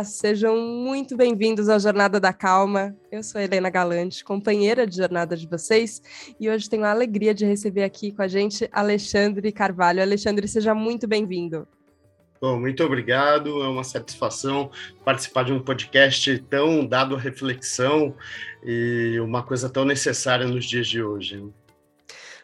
Olá, sejam muito bem-vindos à Jornada da Calma. Eu sou Helena Galante, companheira de jornada de vocês, e hoje tenho a alegria de receber aqui com a gente Alexandre Carvalho. Alexandre, seja muito bem-vindo. Bom, muito obrigado. É uma satisfação participar de um podcast tão dado à reflexão e uma coisa tão necessária nos dias de hoje.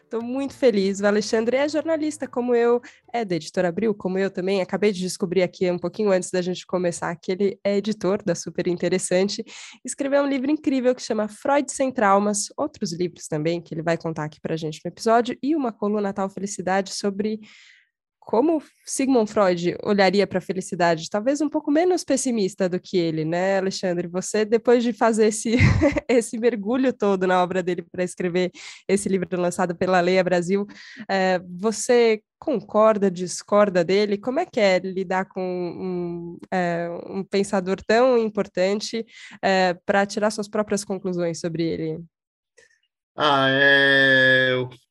Estou muito feliz. O Alexandre é jornalista, como eu, é da Editora Abril, como eu também. Acabei de descobrir aqui um pouquinho antes da gente começar que ele é editor da Super Interessante. Escreveu um livro incrível que chama Freud Sem Traumas, outros livros também que ele vai contar aqui para a gente no episódio, e uma coluna Tal Felicidade sobre como Sigmund Freud olharia para a felicidade, talvez um pouco menos pessimista do que ele, né, Alexandre? Você, depois de fazer esse, esse mergulho todo na obra dele para escrever esse livro lançado pela Leia Brasil, é, você concorda, discorda dele? Como é que é lidar com um, é, um pensador tão importante é, para tirar suas próprias conclusões sobre ele? Ah, é...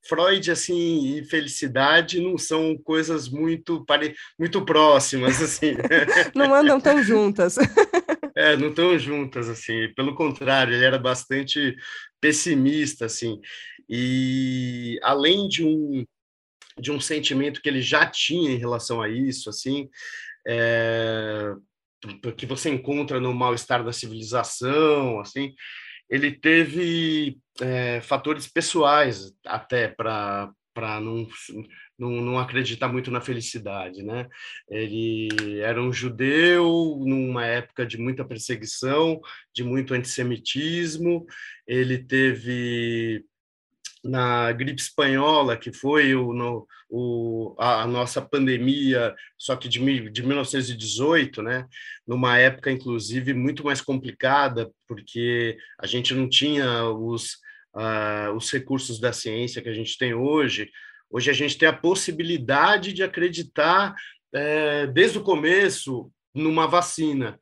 Freud assim e felicidade não são coisas muito pare... muito próximas assim. não andam tão juntas. é, não tão juntas assim. Pelo contrário, ele era bastante pessimista assim. E além de um de um sentimento que ele já tinha em relação a isso, assim, é... que você encontra no mal-estar da civilização, assim, ele teve é, fatores pessoais até para para não, não, não, acreditar muito na felicidade, né? Ele era um judeu numa época de muita perseguição, de muito antissemitismo. Ele teve na gripe espanhola, que foi o, no, o, a, nossa pandemia, só que de, de 1918, né? numa época, inclusive, muito mais complicada, porque a gente não tinha os, uh, os recursos da ciência que a gente tem hoje. Hoje a gente tem a possibilidade de acreditar, é, desde o começo, numa vacina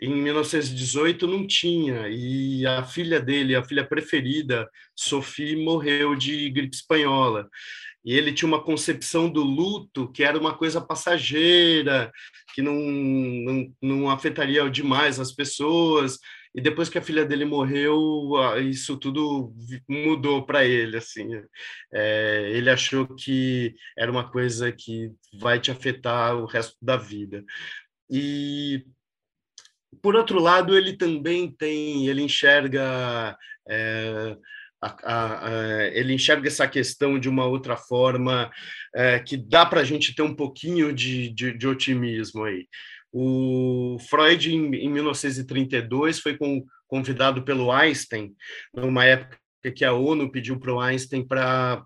em 1918 não tinha, e a filha dele, a filha preferida, Sophie, morreu de gripe espanhola. E ele tinha uma concepção do luto que era uma coisa passageira, que não, não, não afetaria demais as pessoas. E depois que a filha dele morreu, isso tudo mudou para ele. Assim, é, ele achou que era uma coisa que vai te afetar o resto da vida. E por outro lado, ele também tem, ele enxerga é, a, a, a, ele enxerga essa questão de uma outra forma é, que dá para a gente ter um pouquinho de, de, de, otimismo aí. O Freud, em, em 1932, foi com, convidado pelo Einstein, numa época que a ONU pediu para o Einstein para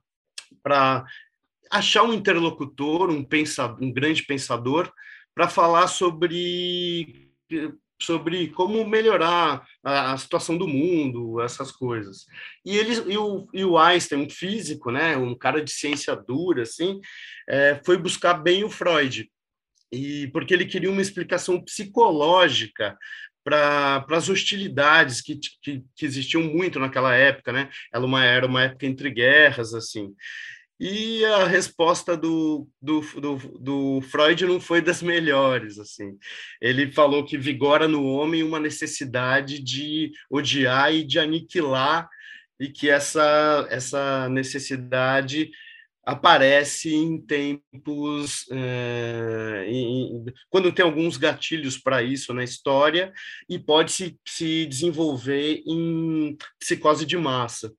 achar um interlocutor, um, pensador, um grande pensador, para falar sobre sobre como melhorar a, a, situação do mundo, essas coisas. E ele e o, e o Einstein, um físico, né, um cara de ciência dura, assim, é, foi buscar bem o Freud e porque ele queria uma explicação psicológica para as hostilidades que, que, que, existiam muito naquela época, né? Ela uma, era uma época entre guerras, assim. E a resposta do, do, do, do, Freud não foi das melhores, assim. Ele falou que vigora no homem uma necessidade de odiar e de aniquilar, e que essa, essa necessidade aparece em tempos é, em, quando tem alguns gatilhos para isso na história e pode se, se desenvolver em psicose de massa.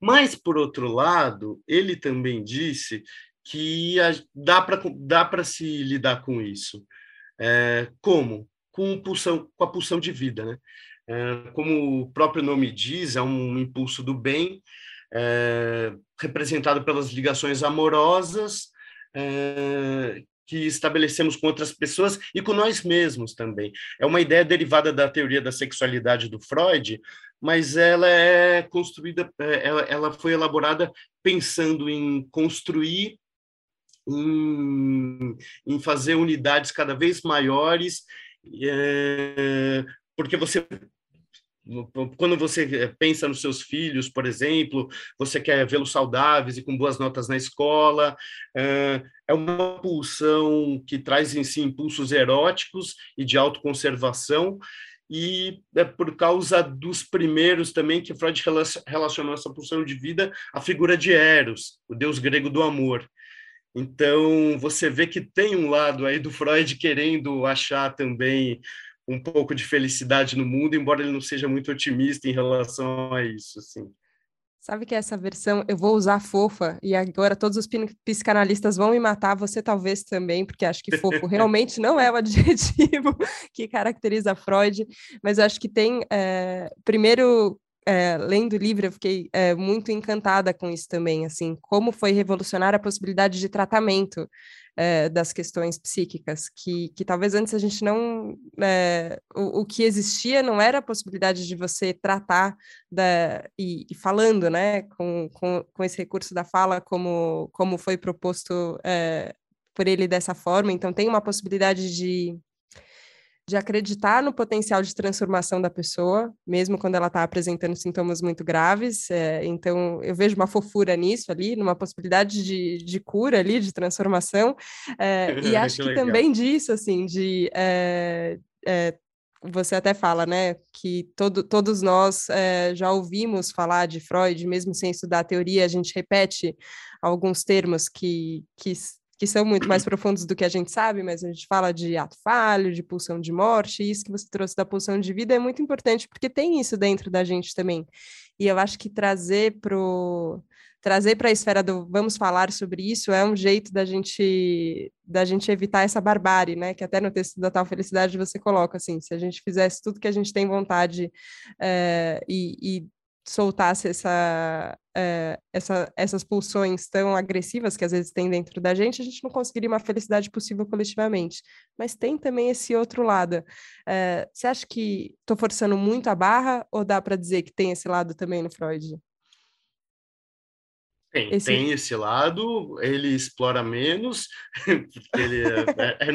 Mas, por outro lado, ele também disse que a, dá para dá se lidar com isso. É, como? Com, pulsão, com a pulsão de vida. Né? É, como o próprio nome diz, é um impulso do bem, é, representado pelas ligações amorosas, é, que estabelecemos com outras pessoas e com nós mesmos também. É uma ideia derivada da teoria da sexualidade do Freud, mas ela é construída, é, ela, ela foi elaborada pensando em construir, em, em fazer unidades cada vez maiores, é, porque você quando você pensa nos seus filhos, por exemplo, você quer vê-los saudáveis e com boas notas na escola, é uma pulsão que traz em si impulsos eróticos e de autoconservação, e é por causa dos primeiros também que Freud relacionou essa pulsão de vida à figura de Eros, o deus grego do amor. Então, você vê que tem um lado aí do Freud querendo achar também um pouco de felicidade no mundo, embora ele não seja muito otimista em relação a isso, assim. Sabe que essa versão eu vou usar fofa e agora todos os psicanalistas vão me matar, você talvez também, porque acho que fofo realmente não é o adjetivo que caracteriza Freud, mas eu acho que tem, é, primeiro, é, lendo o livro, eu fiquei é, muito encantada com isso também, assim, como foi revolucionar a possibilidade de tratamento é, das questões psíquicas, que, que talvez antes a gente não. É, o, o, que existia não era a possibilidade de você tratar da, e, e falando, né, com, com, com, esse recurso da fala, como, como foi proposto é, por ele dessa forma. Então, tem uma possibilidade de de acreditar no potencial de transformação da pessoa, mesmo quando ela está apresentando sintomas muito graves. É, então, eu vejo uma fofura nisso ali, numa possibilidade de, de cura ali, de transformação. É, e acho que, que também disso, assim, de. É, é, você até fala, né, que todo, todos nós é, já ouvimos falar de Freud, mesmo sem estudar a teoria, a gente repete alguns termos que, que que são muito mais profundos do que a gente sabe, mas a gente fala de ato falho, de pulsão de morte, e isso que você trouxe da pulsão de vida é muito importante, porque tem isso dentro da gente também. E eu acho que trazer pro trazer para a esfera do vamos falar sobre isso é um jeito da gente da gente evitar essa barbárie, né? Que até no texto da tal felicidade você coloca assim, se a gente fizesse tudo que a gente tem vontade é, e, e soltasse essa, é, essa, essas pulsões tão agressivas que às vezes tem dentro da gente, a gente não conseguiria uma felicidade possível coletivamente. Mas tem também esse outro lado. É, você acha que estou forçando muito a barra ou dá para dizer que tem esse lado também no Freud? Tem esse... tem esse lado, ele explora menos, porque ele é, é, é,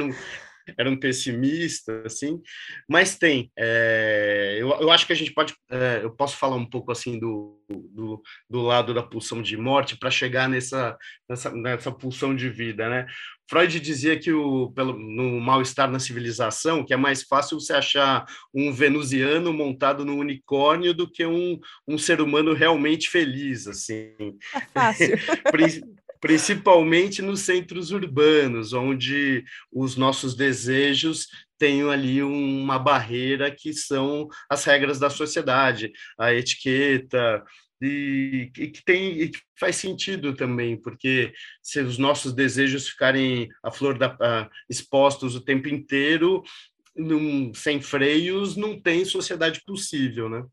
era um pessimista, assim, mas tem. É, eu, eu acho que a gente pode, é, eu posso falar um pouco assim do, do, do lado da pulsão de morte para chegar nessa, nessa, nessa pulsão de vida, né? Freud dizia que o, pelo, no mal-estar na civilização, que é mais fácil você achar um venusiano montado no unicórnio do que um, um ser humano realmente feliz, assim. É fácil. principalmente nos centros urbanos, onde os nossos desejos têm ali uma barreira que são as regras da sociedade, a etiqueta, e, e, que tem e que faz sentido também, porque se os nossos desejos ficarem à flor da a, expostos o tempo inteiro, num, sem freios, não tem sociedade possível, né?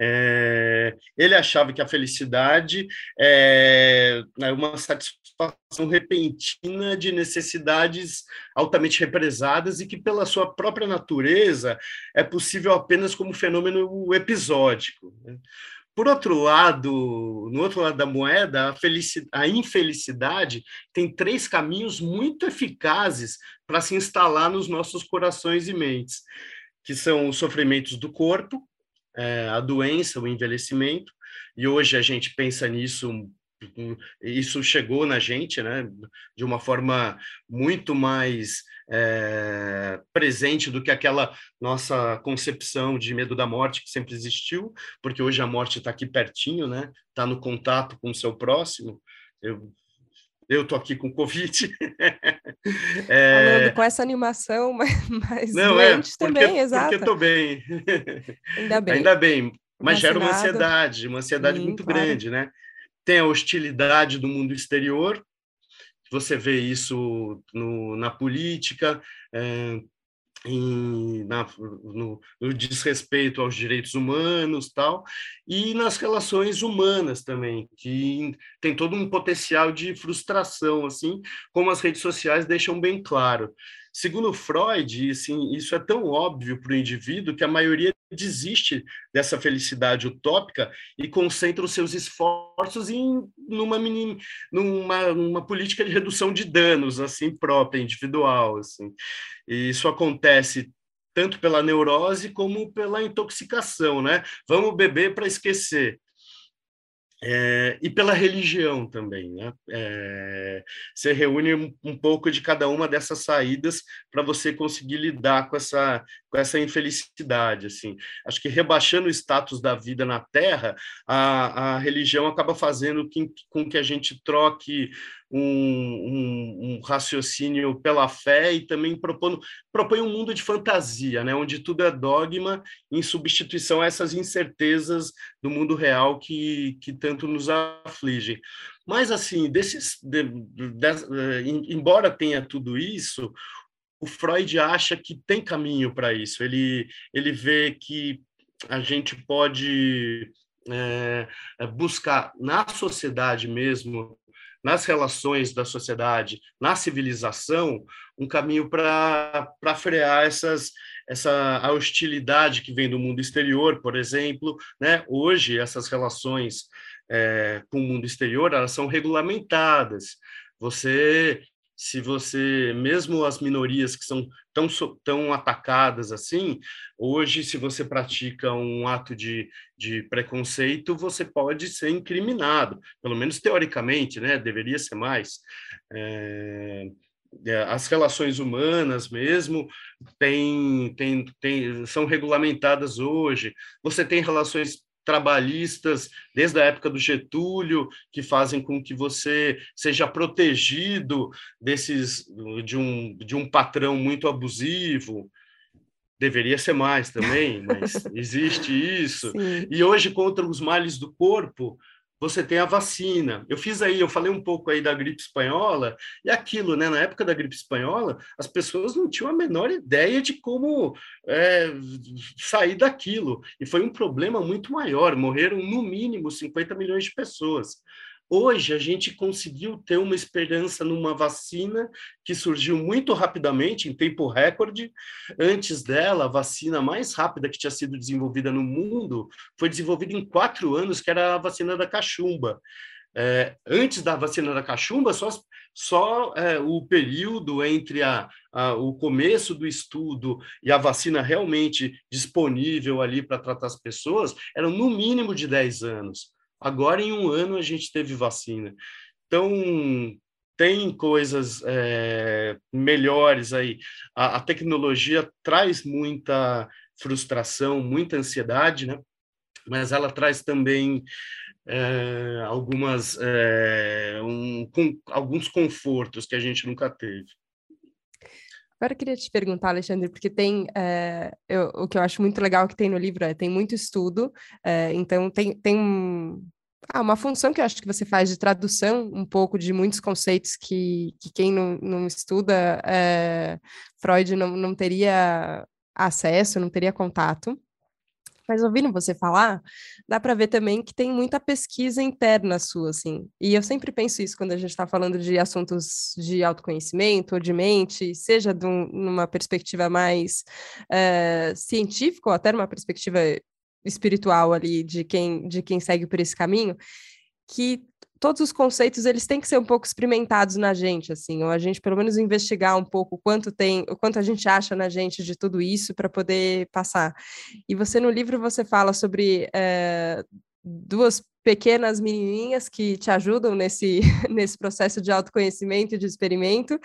É, ele achava que a felicidade é, é uma satisfação repentina de necessidades altamente represadas e que, pela sua própria natureza, é possível apenas como fenômeno episódico. Né? Por outro lado, no outro lado da moeda, a, a infelicidade tem três caminhos muito eficazes para se instalar nos nossos corações e mentes, que são os sofrimentos do corpo, é, a doença, o envelhecimento, e hoje a gente pensa nisso, isso chegou na gente, né, de uma forma muito mais é, presente do que aquela nossa concepção de medo da morte que sempre existiu, porque hoje a morte está aqui pertinho, né, está no contato com o seu próximo. Eu eu tô aqui com Covid. é... Falando com essa animação, mas, mas Não, é, porque, também, exato. Porque estou bem. Ainda bem. Ainda bem. Mas gera uma ansiedade, uma ansiedade Sim, muito claro. grande, né? Tem a hostilidade do mundo exterior, você vê isso no, na política, é, em, na, no, no, desrespeito aos direitos humanos tal e nas relações humanas também que tem todo um potencial de frustração assim como as redes sociais deixam bem claro. Segundo Freud assim isso é tão óbvio para o indivíduo que a maioria desiste dessa felicidade utópica e concentra os seus esforços em numa, numa, numa política de redução de danos assim própria individual assim e isso acontece tanto pela neurose como pela intoxicação, né? Vamos beber para esquecer. É, e pela religião também, né? É, você reúne um, um, pouco de cada uma dessas saídas para você conseguir lidar com essa, com essa infelicidade, assim. Acho que rebaixando o status da vida na Terra, a, a religião acaba fazendo que, com que a gente troque um, um, um, raciocínio pela fé e também propondo, propõe um mundo de fantasia, né, onde tudo é dogma em substituição a essas incertezas do mundo real que, que tanto nos afligem. Mas, assim, desses, de, de, de, eh, embora tenha tudo isso, o Freud acha que tem caminho para isso. Ele, ele vê que a gente pode é, buscar na sociedade mesmo nas relações da sociedade, na civilização, um caminho para frear essas, essa a hostilidade que vem do mundo exterior, por exemplo. Né? Hoje, essas relações é, com o mundo exterior elas são regulamentadas. Você se você, mesmo as minorias que são tão, tão atacadas assim, hoje, se você pratica um ato de, de preconceito, você pode ser incriminado, pelo menos teoricamente, né? Deveria ser mais. É, é as relações humanas mesmo tem, tem, tem, são regulamentadas hoje. Você tem relações trabalhistas desde a época do Getúlio que fazem com que você seja protegido desses de um, de um patrão muito abusivo deveria ser mais também mas existe isso Sim. e hoje contra os males do corpo você tem a vacina. Eu fiz aí, eu falei um pouco aí da gripe espanhola, e aquilo, né? Na época da gripe espanhola, as pessoas não tinham a menor ideia de como é, sair daquilo. E foi um problema muito maior. Morreram, no mínimo, 50 milhões de pessoas. Hoje a gente conseguiu ter uma esperança numa vacina que surgiu muito rapidamente, em tempo recorde. Antes dela, a vacina mais rápida que tinha sido desenvolvida no mundo foi desenvolvida em quatro anos, que era a vacina da cachumba. É, antes da vacina da cachumba, só, só é, o período entre a, a, o começo do estudo e a vacina realmente disponível ali para tratar as pessoas eram no mínimo de 10 anos. Agora, em um ano, a gente teve vacina. Então, tem coisas é, melhores aí. A, a, tecnologia traz muita frustração, muita ansiedade, né? Mas ela traz também é, algumas é, um, com, alguns confortos que a gente nunca teve. Agora eu queria te perguntar, Alexandre, porque tem é, eu, o que eu acho muito legal que tem no livro é tem muito estudo, é, então tem, tem ah, uma função que eu acho que você faz de tradução um pouco de muitos conceitos que, que quem não, não estuda é, Freud não, não teria acesso, não teria contato. Mas ouvindo você falar, dá para ver também que tem muita pesquisa interna sua, assim. E eu sempre penso isso quando a gente está falando de assuntos de autoconhecimento ou de mente, seja de um, numa perspectiva mais é, científica ou até numa perspectiva espiritual ali de quem de quem segue por esse caminho, que todos os conceitos eles têm que ser um pouco experimentados na gente, assim, ou a gente pelo menos investigar um pouco quanto tem, o quanto a gente acha na gente de tudo isso para poder passar. E você no livro você fala sobre é, duas pequenas menininhas que te ajudam nesse, nesse processo de autoconhecimento e de experimento,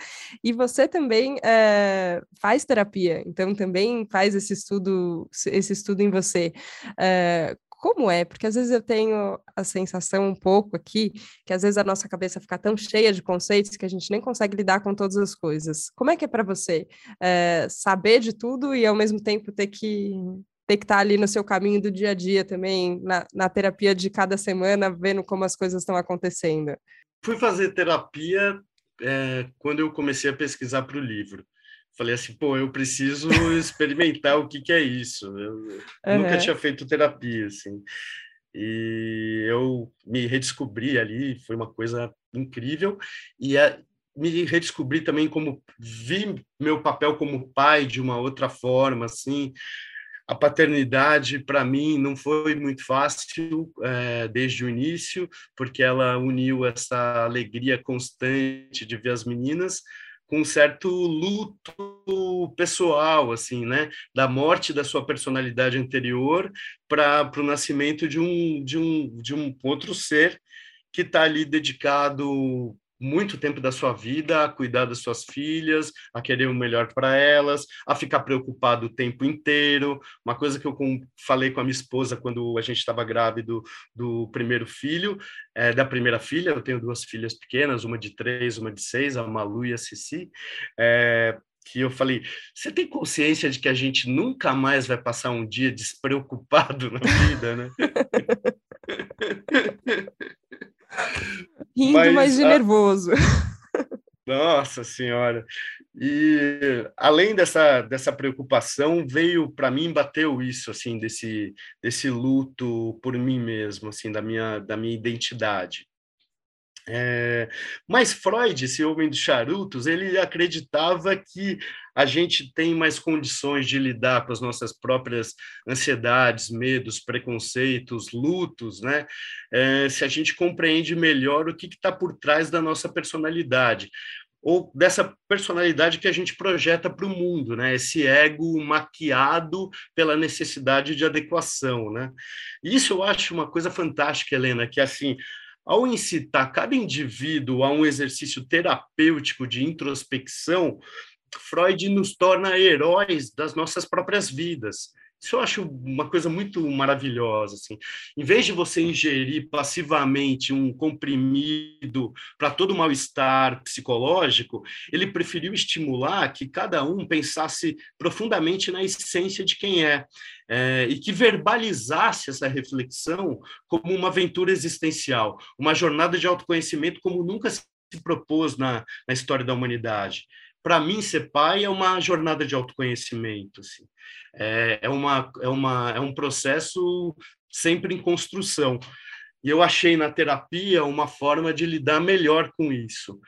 e você também é, faz terapia, então também faz esse estudo, esse estudo em você. É, como é? Porque às vezes eu tenho a sensação um pouco aqui que às vezes a nossa cabeça fica tão cheia de conceitos que a gente nem consegue lidar com todas as coisas. Como é que é para você é, saber de tudo e ao mesmo tempo ter que ter que estar ali no seu caminho do dia a dia também, na, na terapia de cada semana, vendo como as coisas estão acontecendo? Fui fazer terapia é, quando eu comecei a pesquisar para o livro. Falei assim, pô, eu preciso experimentar o que, que é isso. Eu uhum. nunca tinha feito terapia, assim. E eu me redescobri ali, foi uma coisa incrível. E a, me redescobri também como vi meu papel como pai de uma outra forma, assim, a paternidade, para mim, não foi muito fácil é, desde o início, porque ela uniu essa alegria constante de ver as meninas com um certo luto pessoal, assim, né? Da morte da sua personalidade anterior para o nascimento de um, de, um, de um outro ser que está ali dedicado muito tempo da sua vida a cuidar das suas filhas, a querer o melhor para elas, a ficar preocupado o tempo inteiro. Uma coisa que eu falei com a minha esposa quando a gente estava grávido do primeiro filho, é, da primeira filha, eu tenho duas filhas pequenas, uma de três, uma de seis, a Malu e a Cici, é, que eu falei, você tem consciência de que a gente nunca mais vai passar um dia despreocupado na vida, né? Rindo, mas, mas de a... nervoso. Nossa Senhora! E além dessa, dessa preocupação, veio para mim, bateu isso, assim, desse, desse luto por mim mesmo, assim, da minha, da minha identidade. É, mas Freud, esse homem dos charutos, ele acreditava que a gente tem mais condições de lidar com as nossas próprias ansiedades, medos, preconceitos, lutos, né? É, se a gente compreende melhor o que está por trás da nossa personalidade ou dessa personalidade que a gente projeta para o mundo, né? Esse ego maquiado pela necessidade de adequação, né? Isso eu acho uma coisa fantástica, Helena, que assim ao incitar cada indivíduo a um exercício terapêutico de introspecção, Freud nos torna heróis das nossas próprias vidas. Isso eu acho uma coisa muito maravilhosa. Assim. Em vez de você ingerir passivamente um comprimido para todo mal-estar psicológico, ele preferiu estimular que cada um pensasse profundamente na essência de quem é, é e que verbalizasse essa reflexão como uma aventura existencial, uma jornada de autoconhecimento como nunca se propôs na, na história da humanidade para mim, ser pai é uma jornada de autoconhecimento. Assim. É, é, uma, é, uma, é um processo sempre em construção. E eu achei na terapia uma forma de lidar melhor com isso.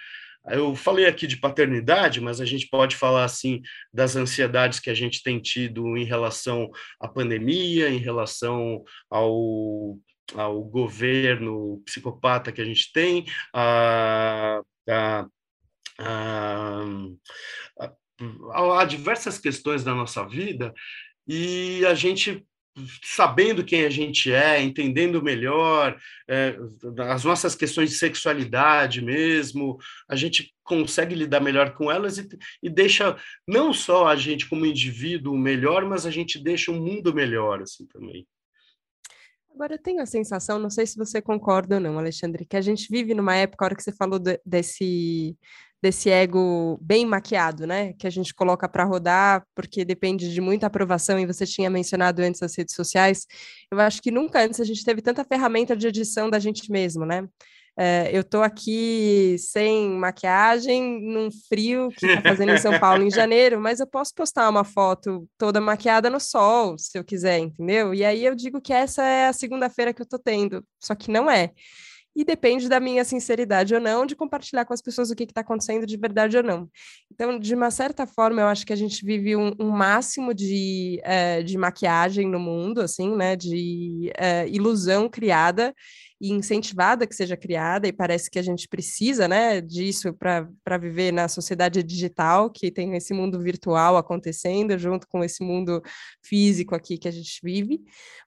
Eu falei aqui de paternidade, mas a gente pode falar assim das ansiedades que a gente tem tido em relação à pandemia, em relação ao, ao governo psicopata que a gente tem, a, a há diversas questões da nossa vida e a gente sabendo quem a gente é, entendendo melhor é, as nossas questões de sexualidade mesmo, a gente consegue lidar melhor com elas e, e, deixa não só a gente como indivíduo melhor, mas a gente deixa o mundo melhor assim também. Agora, eu tenho a sensação, não sei se você concorda ou não, Alexandre, que a gente vive numa época, a hora que você falou de, desse, desse ego bem maquiado, né? Que a gente coloca para rodar, porque depende de muita aprovação, e você tinha mencionado antes as redes sociais. Eu acho que nunca antes a gente teve tanta ferramenta de edição da gente mesmo, né? É, eu estou aqui sem maquiagem, num frio que está fazendo em São Paulo em janeiro, mas eu posso postar uma foto toda maquiada no sol, se eu quiser, entendeu? E aí eu digo que essa é a segunda-feira que eu estou tendo, só que não é e depende da minha sinceridade ou não de compartilhar com as pessoas o que está acontecendo de verdade ou não. Então, de uma certa forma, eu acho que a gente vive um, um máximo de, é, de maquiagem no mundo, assim, né, de é, ilusão criada e incentivada que seja criada, e parece que a gente precisa né, disso para viver na sociedade digital, que tem esse mundo virtual acontecendo, junto com esse mundo físico aqui que a gente vive,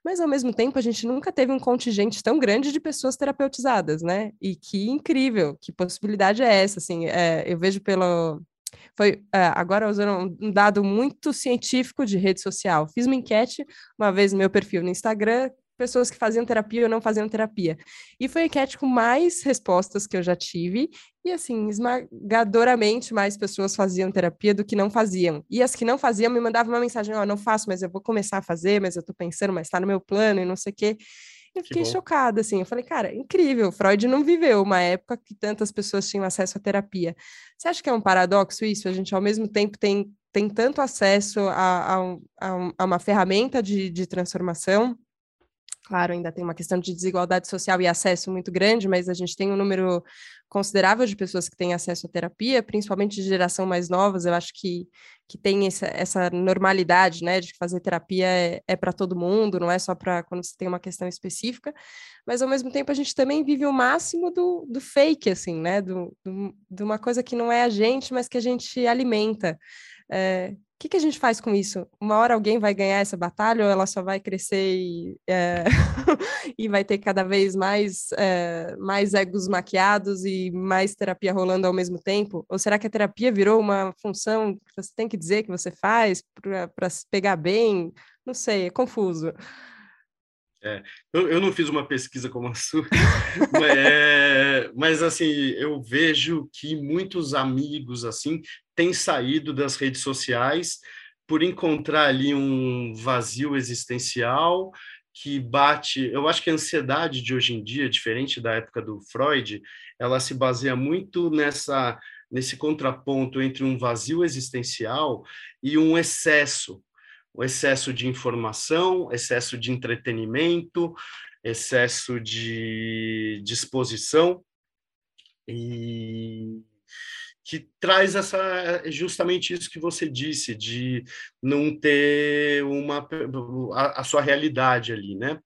mas ao mesmo tempo a gente nunca teve um contingente tão grande de pessoas terapeutizadas, né? E que incrível, que possibilidade é essa? Assim, é, eu vejo pelo, foi é, agora usando um dado muito científico de rede social. Fiz uma enquete uma vez no meu perfil no Instagram pessoas que faziam terapia ou não faziam terapia. E foi a enquete com mais respostas que eu já tive, e assim, esmagadoramente mais pessoas faziam terapia do que não faziam. E as que não faziam me mandavam uma mensagem: Ó, oh, não faço, mas eu vou começar a fazer, mas eu tô pensando, mas tá no meu plano e não sei o quê. Eu fiquei chocada, assim. Eu falei, cara, incrível. Freud não viveu uma época que tantas pessoas tinham acesso à terapia. Você acha que é um paradoxo isso? A gente, ao mesmo tempo, tem, tem tanto acesso a, a, a, uma ferramenta de, de transformação Claro, ainda tem uma questão de desigualdade social e acesso muito grande, mas a gente tem um número considerável de pessoas que têm acesso à terapia, principalmente de geração mais novas. Eu acho que, que tem essa, essa normalidade, né, de que fazer terapia é, é para todo mundo, não é só para quando você tem uma questão específica. Mas ao mesmo tempo a gente também vive o máximo do, do fake, assim, né, do, do, de uma coisa que não é a gente, mas que a gente alimenta. É, o que, que, a gente faz com isso? Uma hora alguém vai ganhar essa batalha ou ela só vai crescer e, é, e vai ter cada vez mais, é, mais egos maquiados e mais terapia rolando ao mesmo tempo? Ou será que a terapia virou uma função que você tem que dizer que você faz para se pegar bem? Não sei, é confuso. É, eu, eu, não fiz uma pesquisa como a sua, mas, é, mas, assim, eu vejo que muitos amigos assim têm saído das redes sociais por encontrar ali um vazio existencial que bate. Eu acho que a ansiedade de hoje em dia, diferente da época do Freud, ela se baseia muito nessa nesse contraponto entre um vazio existencial e um excesso o excesso de informação, excesso de entretenimento, excesso de disposição e que traz essa justamente isso que você disse de não ter uma a, a sua realidade ali, né?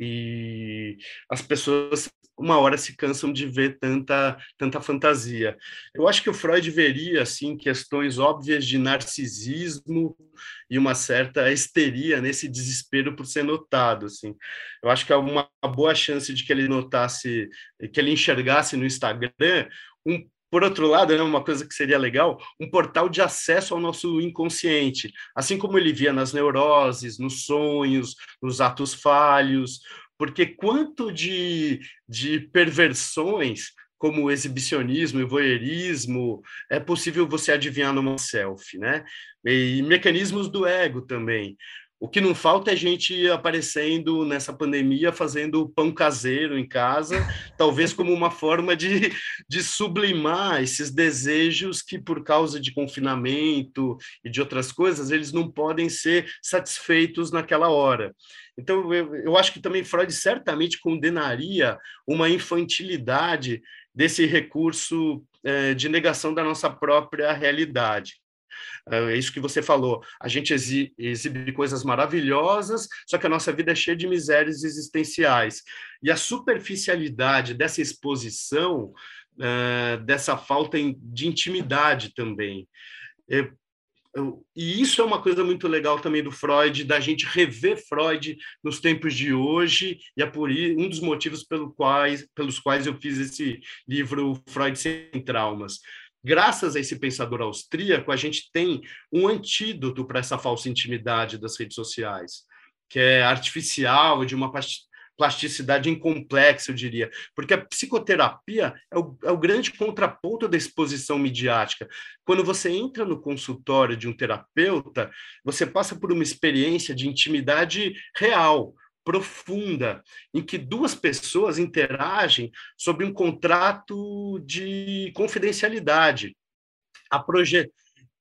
E as pessoas uma hora se cansam de ver tanta tanta fantasia. Eu acho que o Freud veria assim questões óbvias de narcisismo e uma certa histeria nesse desespero por ser notado, assim. Eu acho que há uma boa chance de que ele notasse, que ele enxergasse no Instagram um por outro lado, né, uma coisa que seria legal, um portal de acesso ao nosso inconsciente, assim como ele via nas neuroses, nos sonhos, nos atos falhos, porque quanto de, de perversões como exibicionismo e voyeurismo é possível você adivinhar numa selfie, né? E mecanismos do ego também. O que não falta é gente aparecendo nessa pandemia fazendo pão caseiro em casa, talvez como uma forma de, de sublimar esses desejos que, por causa de confinamento e de outras coisas, eles não podem ser satisfeitos naquela hora. Então, eu, eu acho que também Freud certamente condenaria uma infantilidade desse recurso eh, de negação da nossa própria realidade. É isso que você falou. A gente exibe coisas maravilhosas, só que a nossa vida é cheia de misérias existenciais. E a superficialidade dessa exposição, uh, dessa falta de intimidade também. É, e isso é uma coisa muito legal também do Freud, da gente rever Freud nos tempos de hoje, e é por um dos motivos pelo quais, pelos quais eu fiz esse livro Freud Sem Traumas graças a esse pensador austríaco, a gente tem um antídoto para essa falsa intimidade das redes sociais, que é artificial, de uma plasticidade incomplexa, eu diria, porque a psicoterapia é o, é o grande contraponto da exposição midiática. Quando você entra no consultório de um terapeuta, você passa por uma experiência de intimidade real, profunda, em que duas pessoas interagem sobre um contrato de confidencialidade. A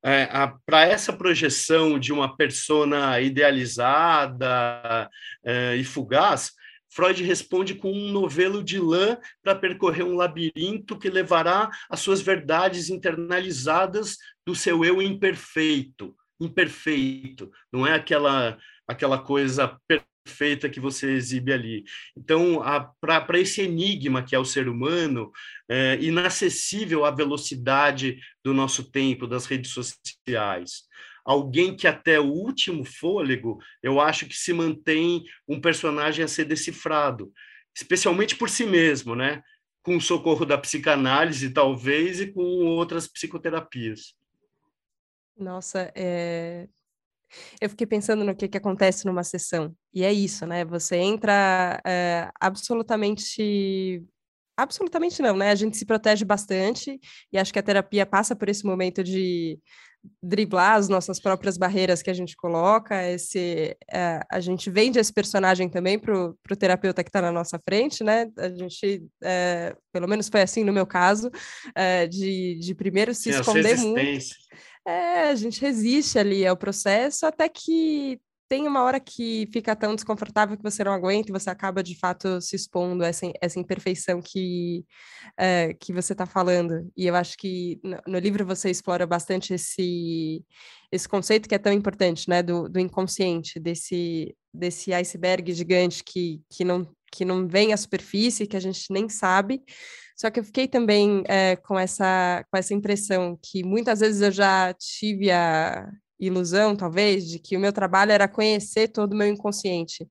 é, para essa projeção de uma persona idealizada é, e fugaz, Freud responde com um novelo de lã para percorrer um labirinto que levará às suas verdades internalizadas do seu eu imperfeito, imperfeito, não é aquela aquela coisa feita que você exibe ali. Então, para esse enigma que é o ser humano, é, inacessível à velocidade do nosso tempo, das redes sociais, alguém que até o último fôlego, eu acho que se mantém um personagem a ser decifrado, especialmente por si mesmo, né? Com o socorro da psicanálise, talvez, e com outras psicoterapias. Nossa, é, eu fiquei pensando no que, que acontece numa sessão. E é isso, né? Você entra é, absolutamente. Absolutamente não, né? A gente se protege bastante e acho que a terapia passa por esse momento de driblar as nossas próprias barreiras que a gente coloca, esse, é, a gente vende esse personagem também para o terapeuta que está na nossa frente, né? A gente, é, pelo menos foi assim no meu caso, de, de primeiro se esconder muito. É, a gente resiste ali ao processo até que tem uma hora que fica tão desconfortável que você não aguenta e você acaba de fato se expondo a essa, essa imperfeição que, é, que você está falando. E eu acho que no, no, livro você explora bastante esse, esse conceito que é tão importante, né, do, do inconsciente, desse, desse iceberg gigante que, que, não, que não vem à superfície, que a gente nem sabe. Só que eu fiquei também é, com, essa, com essa impressão que muitas vezes eu já tive a ilusão, talvez, de que o meu trabalho era conhecer todo o meu inconsciente.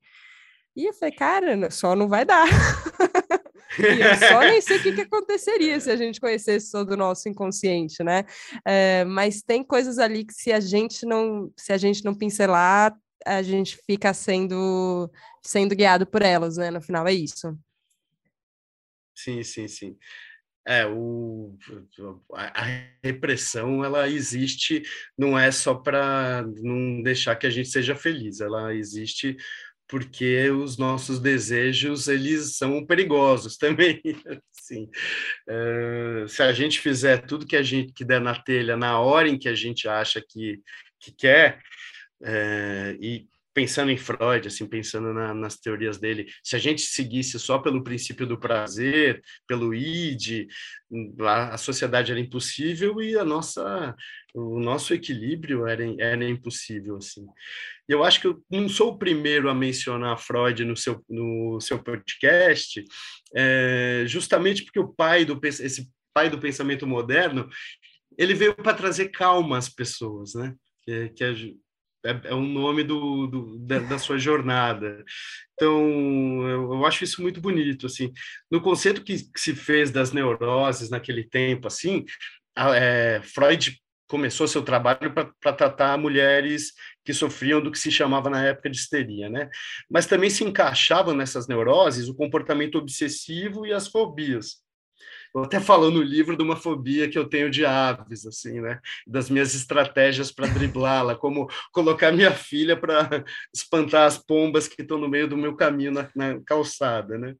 E eu falei, cara, só não vai dar. e eu só nem sei o que, que, aconteceria se a gente conhecesse todo o nosso inconsciente, né? É, mas tem coisas ali que se a gente não, se a gente não pincelar, a gente fica sendo, sendo guiado por elas, né? No final é isso. Sim, sim, sim. É, o, a repressão ela existe, não é só para não deixar que a gente seja feliz, ela existe porque os nossos desejos eles são perigosos também. Sim. Uh, se a gente fizer tudo que a gente que der na telha na hora em que a gente acha que, que quer, uh, e pensando em Freud, assim, pensando na, nas teorias dele, se a gente seguisse só pelo princípio do prazer, pelo id, a, a sociedade era impossível e a nossa, o nosso equilíbrio era, era impossível, assim. Eu acho que eu não sou o primeiro a mencionar Freud no seu, no seu podcast, é, justamente porque o pai do esse pai do pensamento moderno ele veio para trazer calma às pessoas, né? Que, que é, é o nome do, do da, da, sua jornada. Então, eu, eu, acho isso muito bonito, assim. No conceito que, que se fez das neuroses naquele tempo, assim, a, é, Freud começou seu trabalho para tratar mulheres que sofriam do que se chamava na época de histeria, né? Mas também se encaixavam nessas neuroses o comportamento obsessivo e as fobias. Eu até falo no livro de uma fobia que eu tenho de aves, assim, né? Das minhas estratégias para driblá-la, como colocar minha filha para espantar as pombas que estão no meio do meu caminho na, na calçada, né?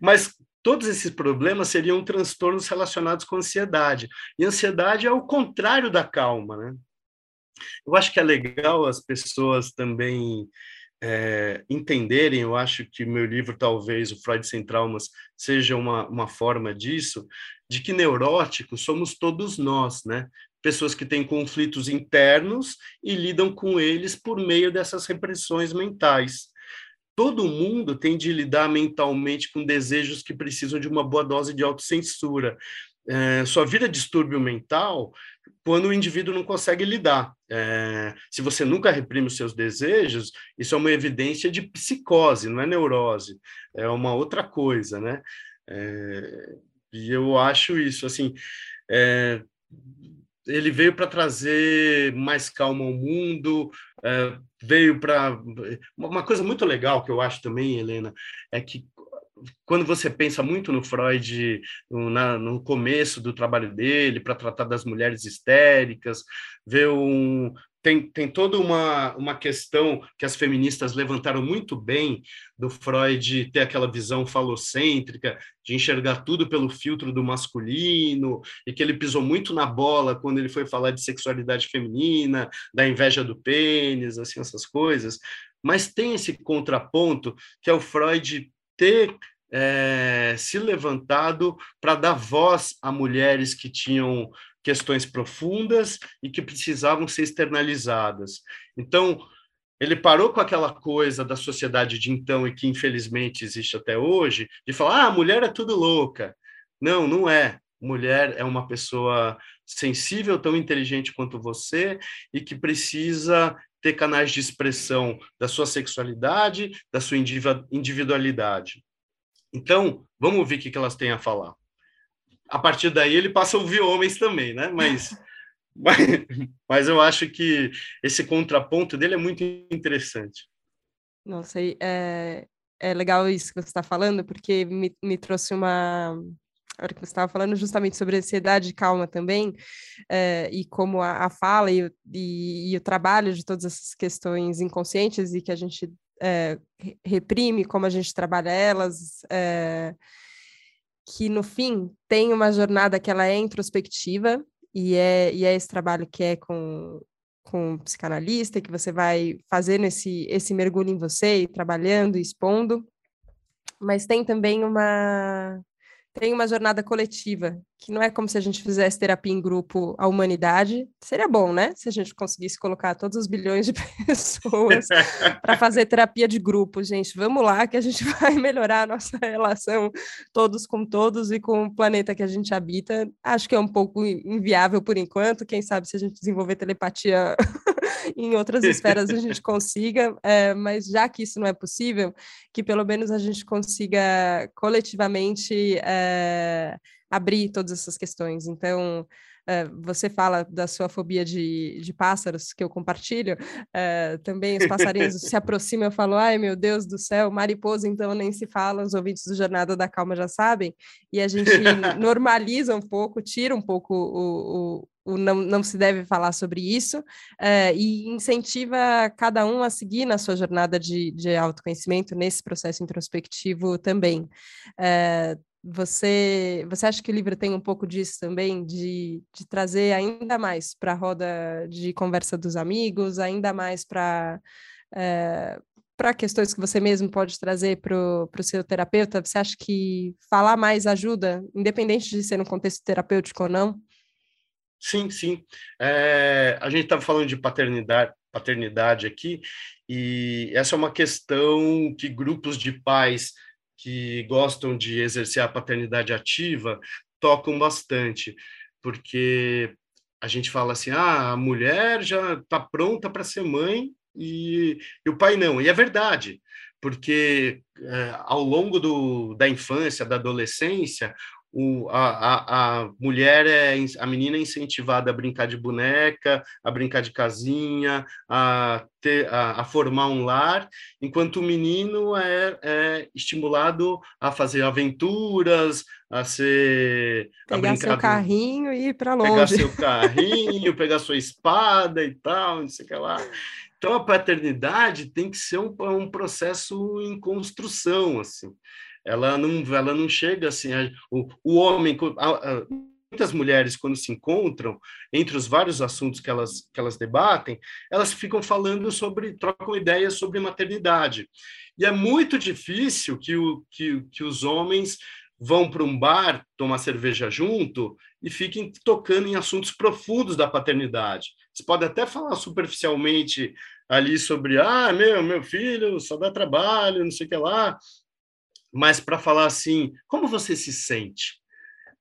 Mas todos esses problemas seriam transtornos relacionados com ansiedade. E ansiedade é o contrário da calma, né? Eu acho que é legal as pessoas também é, entenderem, eu acho que meu livro, talvez, o Freud Sem Traumas, seja uma, uma forma disso, de que neuróticos somos todos nós, né? Pessoas que têm conflitos internos e lidam com eles por meio dessas repressões mentais. Todo mundo tem de lidar mentalmente com desejos que precisam de uma boa dose de autocensura. É, só vira distúrbio mental quando o indivíduo não consegue lidar. É, se você nunca reprime os seus desejos, isso é uma evidência de psicose, não é neurose, é uma outra coisa, né? É, e eu acho isso, assim, é, ele veio para trazer mais calma ao mundo, é, veio para... Uma coisa muito legal que eu acho também, Helena, é que quando você pensa muito no Freud, no, na, no começo do trabalho dele, para tratar das mulheres histéricas, vê um, tem, tem toda uma, uma questão que as feministas levantaram muito bem do Freud ter aquela visão falocêntrica, de enxergar tudo pelo filtro do masculino, e que ele pisou muito na bola quando ele foi falar de sexualidade feminina, da inveja do pênis, assim, essas coisas. Mas tem esse contraponto que é o Freud ter é, se levantado para dar voz a mulheres que tinham questões profundas e que precisavam ser externalizadas. Então, ele parou com aquela coisa da sociedade de então e que infelizmente existe até hoje, de falar: ah, a mulher é tudo louca. Não, não é. Mulher é uma pessoa sensível, tão inteligente quanto você e que precisa ter canais de expressão da sua sexualidade, da sua individualidade. Então, vamos ouvir o que elas têm a falar. A partir daí, ele passa a ouvir homens também, né? Mas, mas, mas eu acho que esse contraponto dele é muito interessante. Nossa, é, é legal isso que você está falando, porque me, me trouxe uma, a hora que você estava falando justamente sobre ansiedade e calma também, é, e como a, a fala e, e, e, o trabalho de todas essas questões inconscientes e que a gente é, reprime, como a gente trabalha elas, é, que no fim tem uma jornada que ela é introspectiva, e é, e é esse trabalho que é com, com um psicanalista, que você vai fazendo esse, esse mergulho em você e trabalhando, expondo, mas tem também uma tem uma jornada coletiva, que não é como se a gente fizesse terapia em grupo a humanidade. Seria bom, né? Se a gente conseguisse colocar todos os bilhões de pessoas para fazer terapia de grupo, gente. Vamos lá, que a gente vai melhorar a nossa relação todos com todos e com o planeta que a gente habita. Acho que é um pouco inviável por enquanto. Quem sabe se a gente desenvolver telepatia em outras esferas a gente consiga, é, mas já que isso não é possível, que pelo menos a gente consiga coletivamente é, abrir todas essas questões. Então, você fala da sua fobia de, de pássaros, que eu compartilho, é, também os passarinhos se aproximam, eu falo, ai meu Deus do céu, mariposa então nem se fala, os ouvintes do Jornada da Calma já sabem, e a gente normaliza um pouco, tira um pouco o, o o não, não se deve falar sobre isso, é, e incentiva cada um a seguir na sua jornada de, de autoconhecimento nesse processo introspectivo também. É, você, você acha que o livro tem um pouco disso também, de, de trazer ainda mais para a roda de conversa dos amigos, ainda mais para é, para questões que você mesmo pode trazer para o seu terapeuta? Você acha que falar mais ajuda, independente de ser um contexto terapêutico ou não? Sim, sim. É, a gente estava falando de paternidade, paternidade aqui, e essa é uma questão que grupos de pais que gostam de exercer a paternidade ativa tocam bastante, porque a gente fala assim: ah, a mulher já está pronta para ser mãe e, e, o pai não. E é verdade, porque é, ao longo do, da infância, da adolescência, o, a, a, a, mulher é a menina é incentivada a brincar de boneca, a brincar de casinha, a, ter, a, a formar um lar, enquanto o menino é, é, estimulado a fazer aventuras, a ser pegar a seu carrinho e ir para longe, pegar seu carrinho, pegar sua espada e tal, não sei o que lá. Então a paternidade tem que ser um, um processo em construção, assim ela não, ela não chega assim. A, o, o homem, a, a, muitas mulheres, quando se encontram, entre os vários assuntos que elas, que elas debatem, elas ficam falando sobre, trocam ideias sobre maternidade. E é muito difícil que, o, que, que os homens vão para um bar tomar cerveja junto e fiquem tocando em assuntos profundos da paternidade. Você pode até falar superficialmente ali sobre, ah, meu, meu filho só dá trabalho, não sei o que lá, mas para falar assim, como você se sente?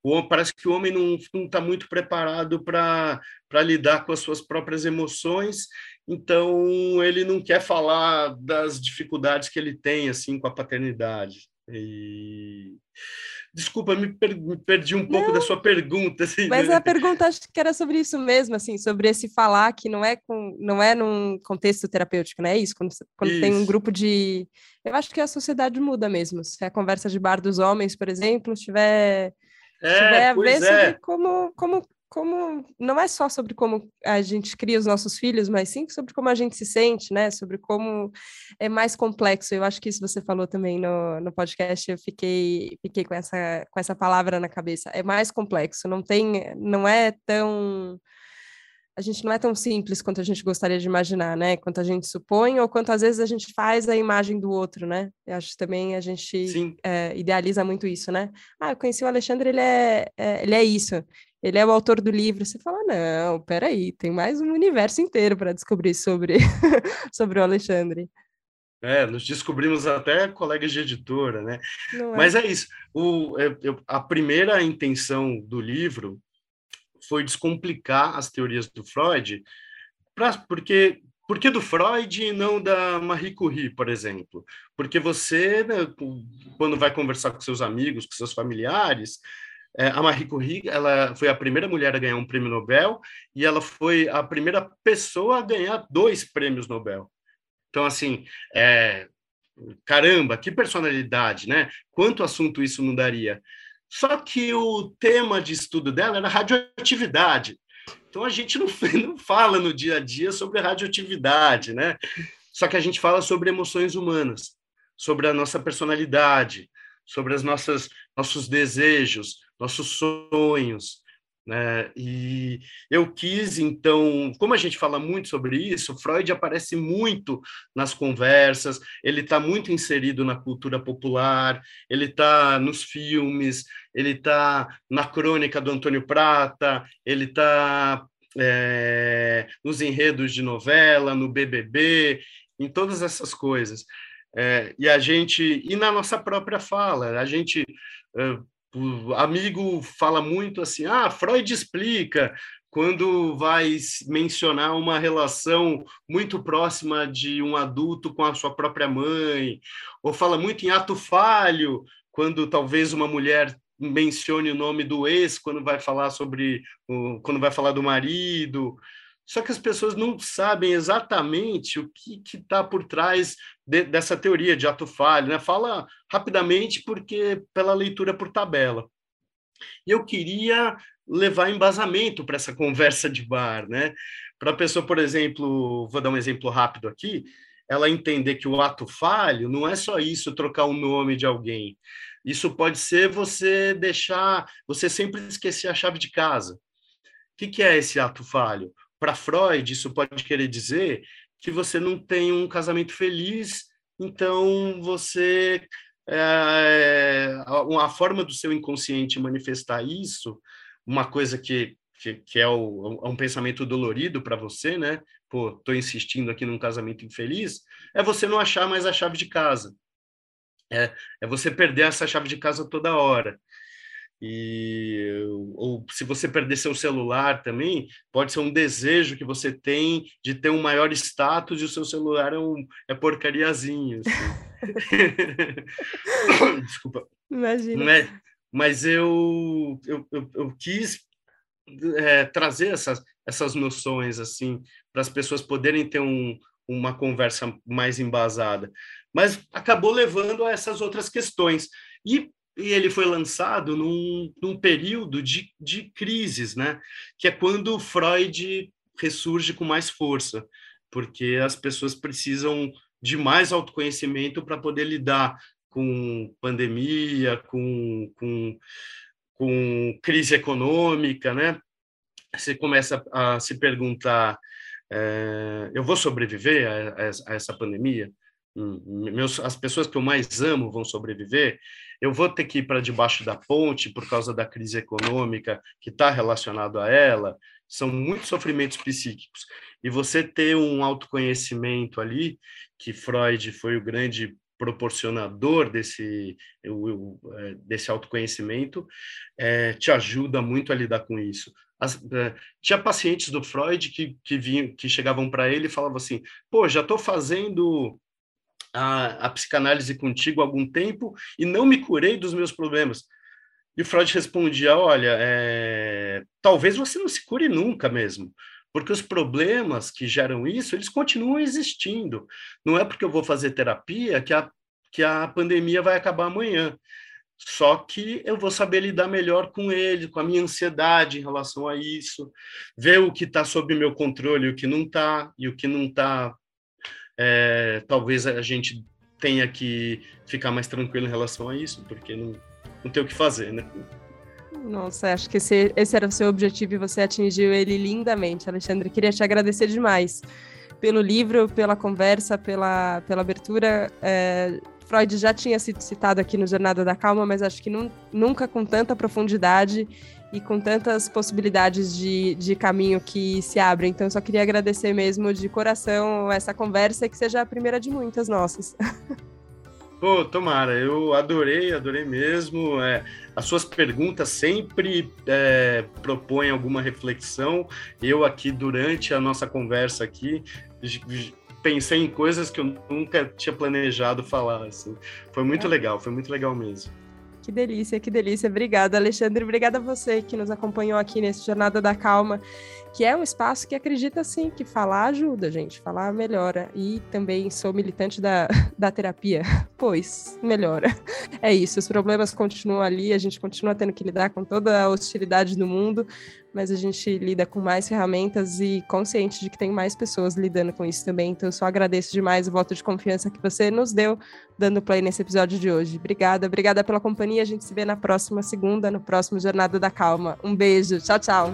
O, parece que o homem não está muito preparado para lidar com as suas próprias emoções, então ele não quer falar das dificuldades que ele tem assim com a paternidade. E... Desculpa, me, per me, perdi um pouco não, da sua pergunta. Assim, mas né? a pergunta acho que era sobre isso mesmo, assim, sobre esse falar que não é com, não é num contexto terapêutico, não é isso? Quando, quando isso. tem um grupo de. Eu acho que a sociedade muda mesmo. Se a conversa de bar dos homens, por exemplo, estiver, é, tiver a ver é. sobre como, como como não é só sobre como a gente cria os nossos filhos, mas sim sobre como a gente se sente, né? Sobre como é mais complexo. Eu acho que isso você falou também no, no podcast, eu fiquei, fiquei com, essa, com essa palavra na cabeça. É mais complexo, não tem, não é tão a gente não é tão simples quanto a gente gostaria de imaginar, né? Quanto a gente supõe, ou quanto às vezes a gente faz a imagem do outro, né? Eu acho que também a gente é, idealiza muito isso, né? Ah, eu conheci o Alexandre, ele é, é, ele é isso ele é o autor do livro. Você fala, não, peraí, tem mais um universo inteiro para descobrir sobre, sobre o Alexandre. É, nos descobrimos até colegas de editora, né? É. Mas é isso. O, é, eu, a primeira intenção do livro foi descomplicar as teorias do Freud, pra, porque por que do Freud e não da Marie Curie, por exemplo? Porque você, né, quando vai conversar com seus amigos, com seus familiares, é, a Marie Curie, ela foi a primeira mulher a ganhar um prêmio Nobel e ela foi a primeira pessoa a ganhar dois prêmios Nobel. Então, assim, é, caramba, que personalidade, né? Quanto assunto isso não daria? Só que o tema de estudo dela era radioatividade. Então, a gente não, não fala no dia a dia sobre radioatividade, né? Só que a gente fala sobre emoções humanas, sobre a nossa personalidade, sobre as nossas nossos desejos, nossos sonhos. Né? E eu quis, então, como a gente fala muito sobre isso, Freud aparece muito nas conversas, ele está muito inserido na cultura popular, ele está nos filmes, ele está na crônica do Antônio Prata, ele está é, nos enredos de novela, no BBB, em todas essas coisas. É, e a gente, e na nossa própria fala, a gente. O amigo fala muito assim, ah, Freud explica quando vai mencionar uma relação muito próxima de um adulto com a sua própria mãe, ou fala muito em ato falho, quando talvez uma mulher mencione o nome do ex quando vai falar sobre quando vai falar do marido. Só que as pessoas não sabem exatamente o que está por trás de, dessa teoria de ato falho. Né? Fala rapidamente, porque pela leitura por tabela. Eu queria levar embasamento para essa conversa de bar, né? Para a pessoa, por exemplo, vou dar um exemplo rápido aqui, ela entender que o ato falho não é só isso, trocar o nome de alguém. Isso pode ser você deixar, você sempre esquecer a chave de casa. O que, que é esse ato falho? Para Freud, isso pode querer dizer que você não tem um casamento feliz, então você é, a, forma do seu inconsciente manifestar isso, uma coisa que, que, que é, o, é um pensamento dolorido para você, né? Pô, tô insistindo aqui num casamento infeliz, é você não achar mais a chave de casa. É, é você perder essa chave de casa toda hora. E, ou se você perder seu celular também, pode ser um desejo que você tem de ter um maior status e o seu celular é, um, é porcariazinho. Assim. Desculpa. Imagina. É? Mas eu, eu, eu, eu quis é, trazer essas, essas noções assim para as pessoas poderem ter um, uma conversa mais embasada. Mas acabou levando a essas outras questões. E e ele foi lançado num, num período de, de crises, né? Que é quando Freud ressurge com mais força, porque as pessoas precisam de mais autoconhecimento para poder lidar com pandemia, com, com, com crise econômica, né? Você começa a se perguntar: é, eu vou sobreviver a, a, essa pandemia? Meus, as pessoas que eu mais amo vão sobreviver, eu vou ter que ir para debaixo da ponte por causa da crise econômica que está relacionado a ela. São muitos sofrimentos psíquicos. E você ter um autoconhecimento ali, que Freud foi o grande proporcionador desse, é, desse autoconhecimento, é, te ajuda muito a lidar com isso. As, é, tinha pacientes do Freud que, que, vinham, que chegavam para ele e falavam assim: pô, já estou fazendo a, a psicanálise contigo há algum tempo e não me curei dos meus problemas. E o Freud respondia: olha, é, talvez você não se cure nunca mesmo, porque os problemas que geram isso, eles continuam existindo. Não é porque eu vou fazer terapia que a, que a pandemia vai acabar amanhã. Só que eu vou saber lidar melhor com ele, com a minha ansiedade em relação a isso, ver o que está sob meu controle e o que não está, e o que não está é, talvez a gente tenha que ficar mais tranquilo em relação a isso, porque não, não tem o que fazer, né? Nossa, acho que esse, esse era o seu objetivo e você atingiu ele lindamente, Alexandre. Queria te agradecer demais pelo livro, pela conversa, pela, pela abertura. É, Freud já tinha sido citado aqui no Jornada da Calma, mas acho que nunca com tanta profundidade e com tantas possibilidades de, de caminho que se abrem. Então, eu só queria agradecer mesmo de coração essa conversa e que seja a primeira de muitas nossas. Pô, tomara, eu adorei, adorei mesmo. É, as suas perguntas sempre é, propõem alguma reflexão. Eu aqui, durante a nossa conversa aqui, pensei em coisas que eu nunca tinha planejado falar. Assim. Foi muito é. legal, foi muito legal mesmo. Que delícia, que delícia. Obrigada, Alexandre. Obrigada a você que nos acompanhou aqui nesse Jornada da Calma, que é um espaço que acredita, sim, que falar ajuda, gente. Falar melhora. E também sou militante da, da terapia, pois melhora. É isso, os problemas continuam ali, a gente continua tendo que lidar com toda a hostilidade do mundo, mas a gente lida com mais ferramentas e consciente de que tem mais pessoas lidando com isso também. Então, eu só agradeço demais o voto de confiança que você nos deu, dando play nesse episódio de hoje. Obrigada, obrigada pela companhia. A gente se vê na próxima segunda, no próximo Jornada da Calma. Um beijo, tchau, tchau.